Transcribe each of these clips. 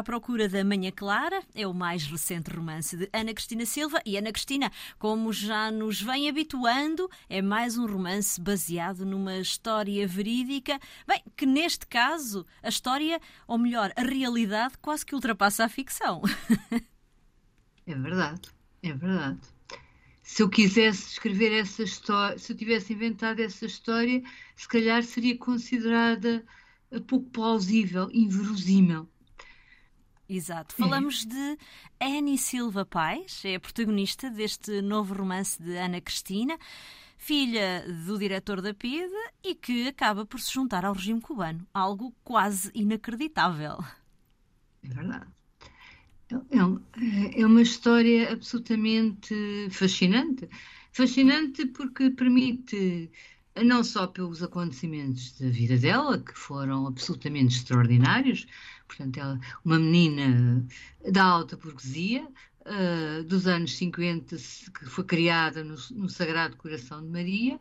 À Procura da Manhã Clara é o mais recente romance de Ana Cristina Silva. E Ana Cristina, como já nos vem habituando, é mais um romance baseado numa história verídica. Bem, que neste caso, a história, ou melhor, a realidade, quase que ultrapassa a ficção. É verdade, é verdade. Se eu quisesse escrever essa história, se eu tivesse inventado essa história, se calhar seria considerada pouco plausível, inverosímil. Exato. Falamos de Annie Silva Pais, é a protagonista deste novo romance de Ana Cristina, filha do diretor da PIDE e que acaba por se juntar ao regime cubano. Algo quase inacreditável. É verdade. É, é uma história absolutamente fascinante. Fascinante porque permite não só pelos acontecimentos da vida dela, que foram absolutamente extraordinários, portanto, ela, uma menina da alta burguesia, uh, dos anos 50, que foi criada no, no, Sagrado Coração de Maria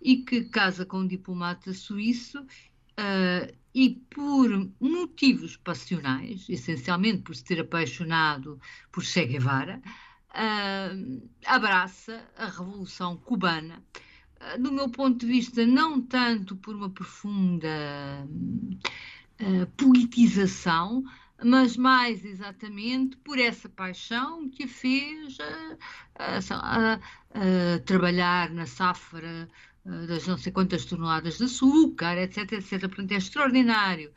e que casa com um diplomata suíço. Uh, e por motivos passionais, essencialmente por se ter apaixonado por Che Guevara, uh, abraça a Revolução Cubana do meu ponto de vista, não tanto por uma profunda uh, politização, mas mais exatamente por essa paixão que fez a trabalhar na safra uh, das não sei quantas toneladas de açúcar, etc, etc. Portanto, é extraordinário.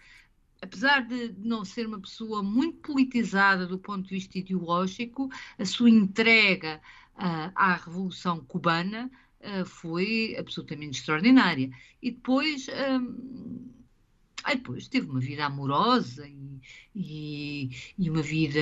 Apesar de não ser uma pessoa muito politizada do ponto de vista ideológico, a sua entrega uh, à Revolução Cubana uh, foi absolutamente extraordinária. E depois, aí depois teve uma vida amorosa e, e, e uma vida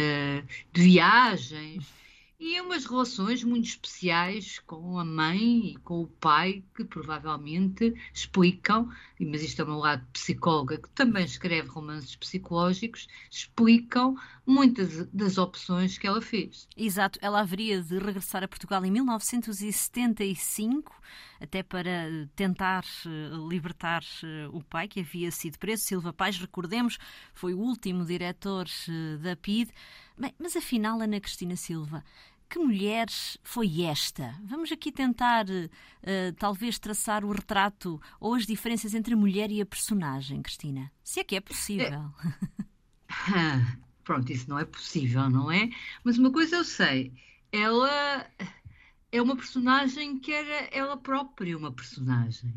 de viagens e umas relações muito especiais com a mãe e com o pai que provavelmente explicam, mas isto é o meu lado psicóloga, que também escreve romances psicológicos, explicam muitas das opções que ela fez. Exato, ela haveria de regressar a Portugal em 1975, até para tentar eh, libertar eh, o pai que havia sido preso. Silva Paz, recordemos, foi o último diretor eh, da PID. Bem, mas afinal, Ana Cristina Silva, que mulher foi esta? Vamos aqui tentar, uh, talvez, traçar o retrato ou as diferenças entre a mulher e a personagem, Cristina. Se é que é possível. É. Pronto, isso não é possível, não é? Mas uma coisa eu sei, ela é uma personagem que era ela própria uma personagem.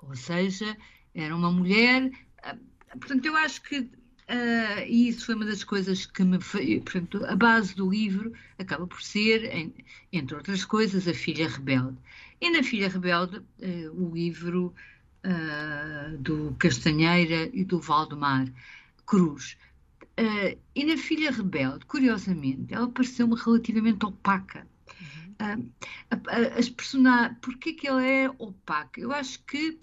Ou seja, era uma mulher. Eh, portanto, eu acho que Uh, e isso foi uma das coisas que me. Portanto, a base do livro acaba por ser, em, entre outras coisas, A Filha Rebelde. E na Filha Rebelde, uh, o livro uh, do Castanheira e do Valdemar Cruz. e na Filha Rebelde, curiosamente, ela pareceu-me relativamente opaca. Uhum. as personagens. Porquê que ela é opaca? Eu acho que.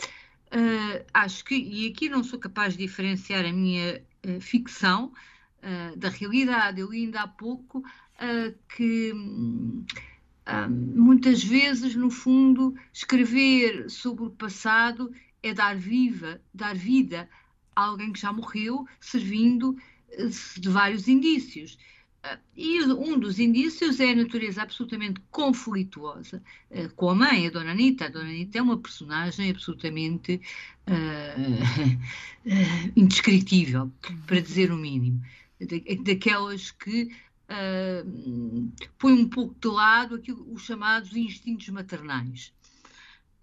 acho que, e aqui não sou capaz de diferenciar a minha uh, ficção uh, da realidade. Eu li ainda há pouco uh, que muitas vezes, no fundo, escrever sobre o passado é dar viva, dar vida a alguém que já morreu, servindo de vários indícios. E um dos indícios é a natureza absolutamente conflituosa com a mãe, a Dona Anitta. A Dona Anitta é uma personagem absolutamente uh, indescritível, para dizer o mínimo. daquelas que uh, põe um pouco de lado aquilo, os chamados instintos maternais.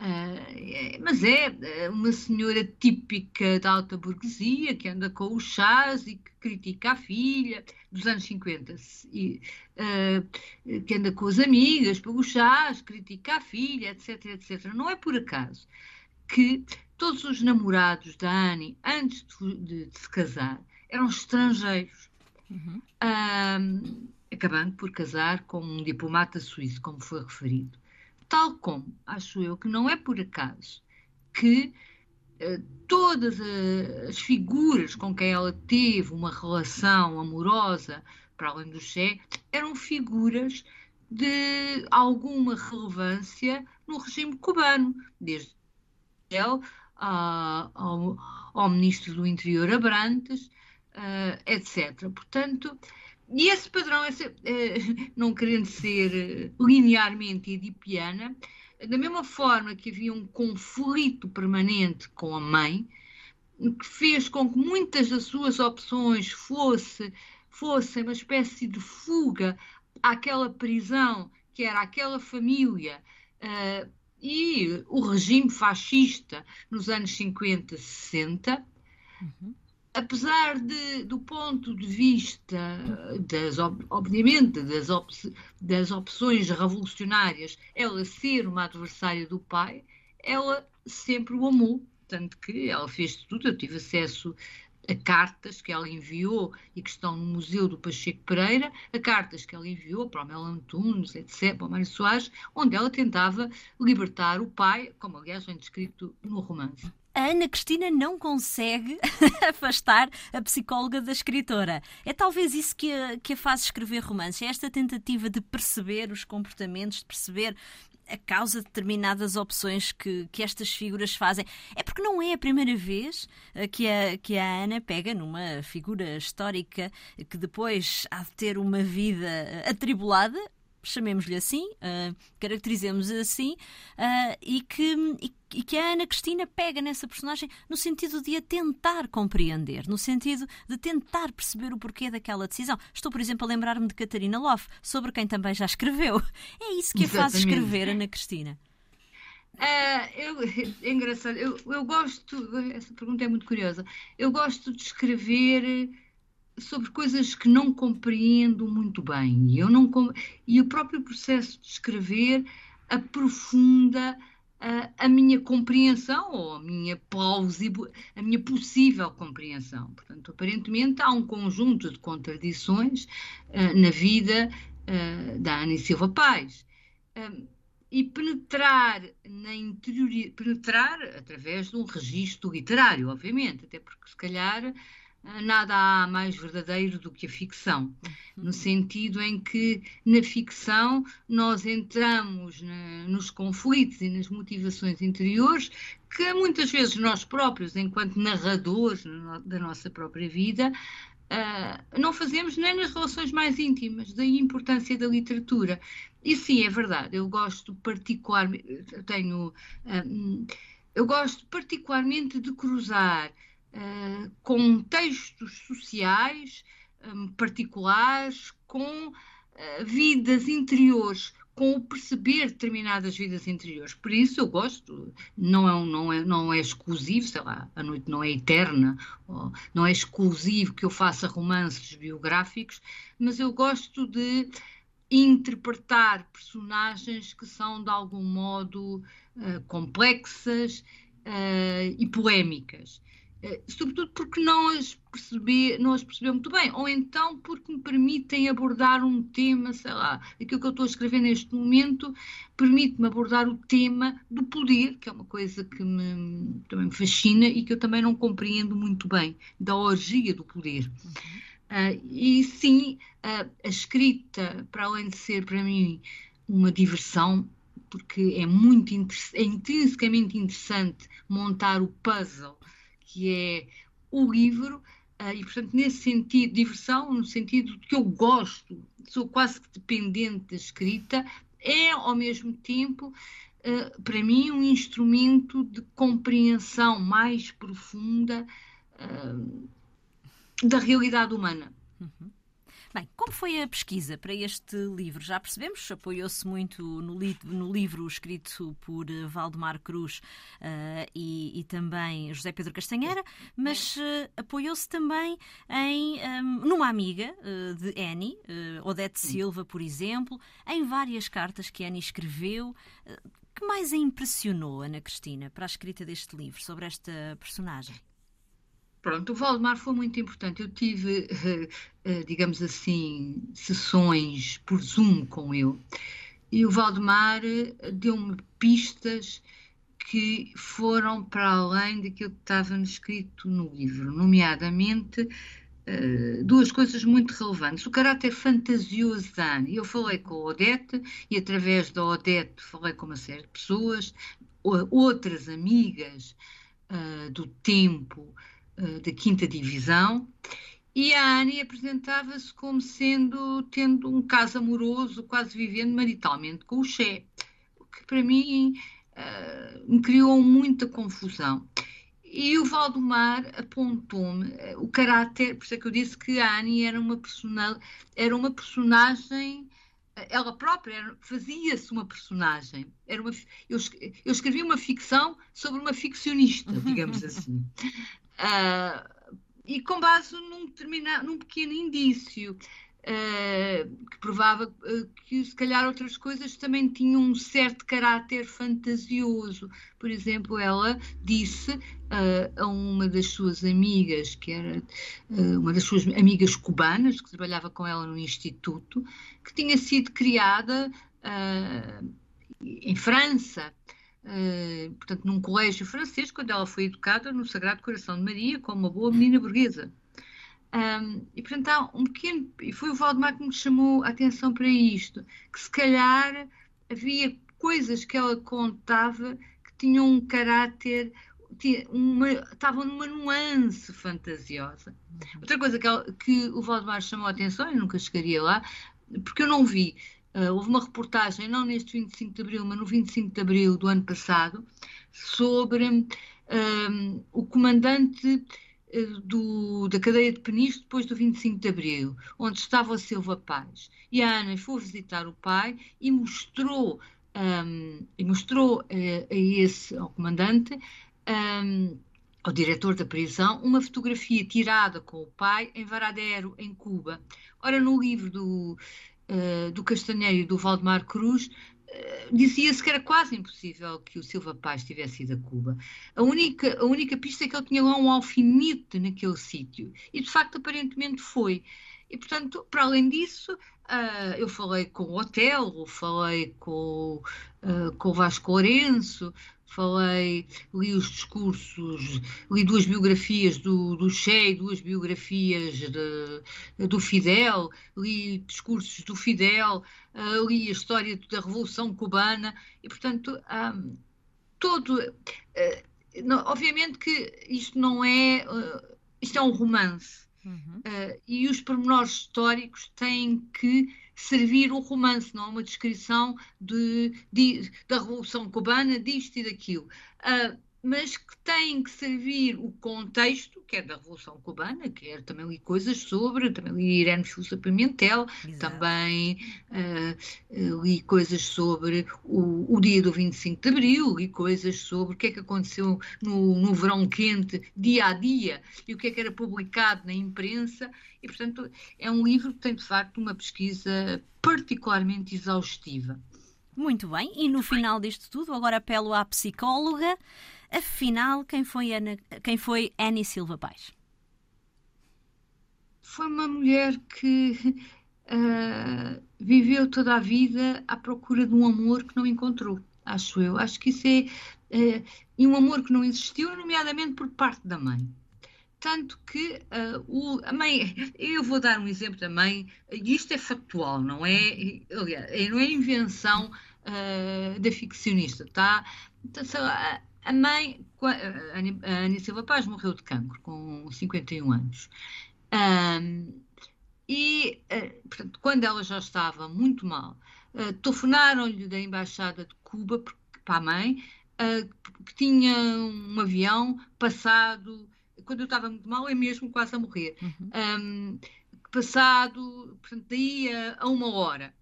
Uh, mas é uma senhora típica da alta burguesia que anda com os chás e que critica a filha dos anos 50 e, uh, que anda com as amigas pelos chás, critica a filha, etc, etc. Não é por acaso que todos os namorados da Annie, antes de, de, de se casar, eram estrangeiros. Uhum. Um, acabando por casar com um diplomata suíço, como foi referido. Tal como, acho eu, que não é por acaso que uh, todas as figuras com quem ela teve uma relação amorosa, para além do Che, eram figuras de alguma relevância no regime cubano, desde ele ao, ao, ministro do Interior Abrantes, uh, etc. Portanto, e esse padrão, esse, uh, não querendo ser linearmente edipiana, da mesma forma que havia um conflito permanente com a mãe, que fez com que muitas das suas opções fosse, fossem uma espécie de fuga àquela prisão que era aquela família uh, e o regime fascista nos anos 50, 60. Uhum apesar de, do ponto de vista das, obviamente, das, op das opções revolucionárias, ela ser uma adversária do pai, ela sempre o amou, tanto que ela fez tudo, eu tive acesso a cartas que ela enviou e que estão no Museu do Pacheco Pereira, a cartas que ela enviou para o Mel Antunes, etc., para o Mário Soares, onde ela tentava libertar o pai, como aliás é descrito no romance a Ana Cristina não consegue afastar a psicóloga da escritora. É talvez isso que a, que a faz escrever romances, é esta tentativa de perceber os comportamentos, de perceber a causa de determinadas opções que, que estas figuras fazem. É porque não é a primeira vez eh, que a, que a Ana pega numa figura histórica que depois há de ter uma vida eh, atribulada, chamemos-lhe assim, uh, caracterizemos assim, uh, e, que, e, e, que a Ana Cristina pega nessa personagem no sentido de a tentar compreender, no sentido de tentar perceber o porquê daquela decisão. Estou, por exemplo, a lembrar-me de Catarina Loff, sobre quem também já escreveu. É isso que a faz escrever, Ana Cristina. Uh, eu, é engraçado, eu, eu gosto, essa pergunta é muito curiosa, eu gosto de escrever sobre coisas que não compreendo muito bem. E, eu não, e o próprio processo de escrever aprofunda a, a minha compreensão ou a minha a minha possível compreensão. Portanto, aparentemente há um conjunto de contradições uh, na vida uh, da Ana Silva Paz. Uh, e penetrar na interior, penetrar através de um registro literário, obviamente, até porque se calhar nada há mais verdadeiro do que a ficção, no sentido em que na ficção nós entramos na, nos conflitos e nas motivações interiores que muitas vezes nós próprios, enquanto narradores da nossa própria vida, uh, não fazemos nem nas relações mais íntimas, daí a importância da literatura. E sim, é verdade, eu gosto particularmente, tenho, uh, eu gosto particularmente de cruzar uh, com textos sociais um, particulares, com uh, vidas interiores, com o perceber determinadas vidas interiores. Por isso eu gosto, não é, não é, não é exclusivo, sei lá, a noite não é eterna, não é exclusivo que eu faça romances biográficos, mas eu gosto de interpretar personagens que são de algum modo uh, complexas uh, e polémicas. Eh, sobretudo porque não as, percebi, não as percebeu muito bem, ou então porque me permitem abordar um tema, sei lá, aquilo que eu estou a escrever neste momento permite-me abordar o tema do poder, que é uma coisa que me, também me fascina e que eu também não compreendo muito bem, da orgia do poder. Uhum. Uh, e sim, uh, a escrita, para além de ser para mim uma diversão, porque é muito é intrinsecamente interessante montar o puzzle que é o livro, uh, e portanto, nesse sentido, diversão, no sentido que eu gosto, sou quase que dependente da escrita, é ao mesmo tempo, uh, para mim, um instrumento de compreensão mais profunda uh, da realidade humana. Uhum. Bem, como foi a pesquisa para este livro? Já percebemos, apoiou-se muito no, li no, livro escrito por uh, Valdemar Cruz uh, e, e, também José Pedro Castanheira, mas uh, apoiou-se também em um, numa amiga de Annie, Odete Silva, por exemplo, em várias cartas que Annie escreveu. que mais a impressionou, Ana Cristina, para a escrita deste livro, sobre esta personagem? Pronto, o Valdemar foi muito importante. Eu tive, eh, eh, digamos assim, sessões por Zoom com ele. E o Valdemar eh, deu-me pistas que foram para além daquilo que estava escrito no livro, nomeadamente duas coisas muito relevantes. O caráter fantasioso da Ana. Eu falei com a Odete e, através da Odete, falei com uma série de pessoas, outras amigas do tempo eh, da quinta divisão e a Annie apresentava-se como sendo, tendo um caso amoroso, quase vivendo maritalmente com o Che, o que para mim uh, me criou muita confusão. E o Valdemar apontou-me uh, o caráter, por isso é que eu disse que a Annie era uma, persona, era uma personagem ela própria fazia-se uma personagem. Era uma, eu, eu escrevi uma ficção sobre uma ficcionista, digamos assim. Uh, e com base num, num pequeno indício que provava uh, que se calhar outras coisas também tinham um certo caráter fantasioso. Por exemplo, ela disse uh, a uma das suas amigas, que era uma das suas amigas cubanas, que trabalhava com ela no instituto, que tinha sido criada em França uh, portanto, num colégio francês, quando ela foi educada no Sagrado Coração de Maria, como uma boa menina burguesa. Um, e, portanto, há um pequeno. E foi o Valdemar que me chamou a atenção para isto, que se calhar havia coisas que ela contava que tinham um caráter. Uma, estavam numa nuance fantasiosa. Uhum. Outra coisa que, ela, que o Valdemar chamou a atenção, e nunca chegaria lá, porque eu não vi, Uh, houve uma reportagem, não neste 25 de Abril, mas no 25 de Abril do ano passado, sobre um, o comandante do, da cadeia de Peniche depois do 25 de Abril, onde estava o Silva Paz. E a Ana foi visitar o pai e mostrou, um, e mostrou uh, a esse, ao comandante, um, ao diretor da prisão, uma fotografia tirada com o pai em Varadero, em Cuba. Ora, no livro do uh, do Castanheiro e do Valdemar Cruz, dizia-se que era quase impossível que o Silva Paz tivesse ido a Cuba. A única, a única pista é que ele tinha lá um alfinete naquele sítio. E, de facto, aparentemente foi. E, portanto, para além disso, uh, eu falei com o Otelo, falei com, uh, com o Vasco Lourenço, falei, li os discursos, li duas biografias do, do Che, duas biografias de, do Fidel, li discursos do Fidel, uh, li a história da Revolução Cubana e, portanto, um, todo. Uh, não, obviamente que isto não é. Uh, isto é um romance. Uhum. e os pormenores históricos têm que servir o romance, não é uma descrição de, de, da Revolução Cubana, disto e daquilo. Uh, mas que tem que servir o contexto, quer da Revolução Cubana, quer também li coisas sobre, também li Irene Fussa Pimentel, Exato. também uh, li coisas sobre o, o, dia do 25 de Abril, li coisas sobre o que é que aconteceu no, no verão quente, dia a dia, e o que é que era publicado na imprensa, e portanto é um livro que tem de facto uma pesquisa particularmente exaustiva. Muito bem, e no final disto tudo, agora apelo à psicóloga. Afinal, quem foi, Ana, quem foi Annie Silva Paz? Foi uma mulher que uh, viveu toda a vida à procura de um amor que não encontrou, acho eu. Acho que isso é. Uh, e um amor que não existiu, nomeadamente por parte da mãe. Tanto que uh, o, a mãe, eu vou dar um exemplo da mãe, isto é factual, não é? Aliás, não é invenção uh, da ficcionista, tá? Então, a mãe, a Ana Silva Paz, morreu de cancro com 51 anos. Um, e, uh, portanto, quando ela já estava muito mal, uh, telefonaram-lhe da Embaixada de Cuba para a mãe, uh, que tinha um avião passado, quando eu estava muito mal, é mesmo quase a morrer, uhum. um, passado, portanto, daí a, a uma hora.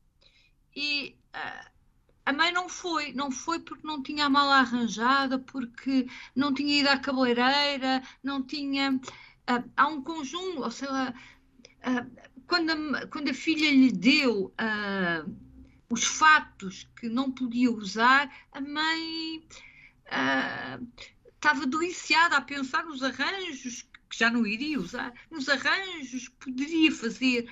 E uh, a mãe não foi, não foi porque não tinha a mala arranjada, porque não tinha ido à cabeleireira, não tinha. Uh, há um conjunto, ou seja, uh, quando, a, quando a filha lhe deu uh, os fatos que não podia usar, a mãe estava deliciada a pensar nos arranjos que já não iria usar, nos arranjos que poderia fazer.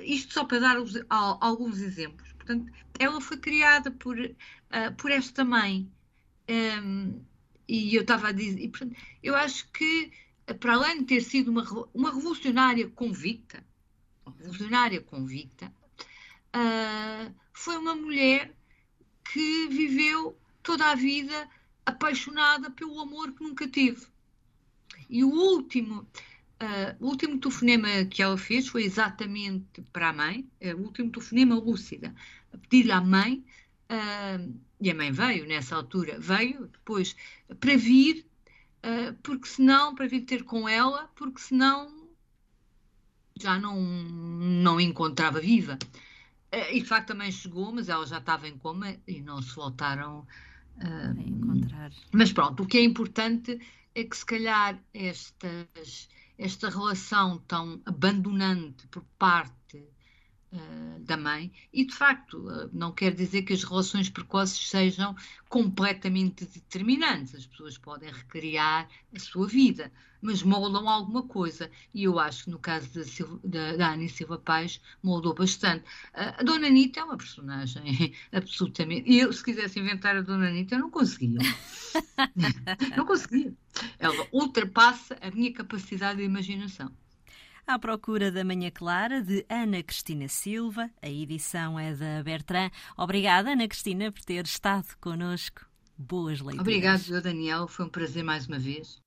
Isto só para dar alguns exemplos. Portanto, ela foi criada por, uh, por esta mãe. Um, e eu estava a dizer, e, portanto, eu acho que, para além de ter sido uma, uma revolucionária convicta, uma revolucionária convicta, uh, foi uma mulher que viveu toda a vida apaixonada pelo amor que nunca teve. E o último, Uh, o último telefonema que ela fez foi exatamente para a mãe, uh, o último telefonema lúcida, a pedir à mãe, uh, e a mãe veio nessa altura, veio depois para vir, porque senão, para vir ter com ela, porque senão já não, não encontrava viva. E de facto também chegou, mas ela já estava em coma e não se voltaram a encontrar. Mas pronto, o que é importante é que se calhar estas esta relação tão abandonante por parte da mãe, e de facto, uh, não quer dizer que as relações precoces sejam completamente determinantes, as pessoas podem recriar a sua vida, mas moldam alguma coisa, e eu acho que no caso da, Silva, da, da Ana Silva Paz moldou bastante. Uh, a Dona Anitta é uma personagem absolutamente. E eu, se quisesse inventar a Dona Anitta, eu não conseguia. não conseguia. Ela ultrapassa a minha capacidade de imaginação. À procura da Manhã Clara, de Ana Cristina Silva. A edição é da Bertrand. Obrigada, Ana Cristina, por ter estado connosco. Boas leituras. Obrigado, Daniel. Foi um prazer mais uma vez.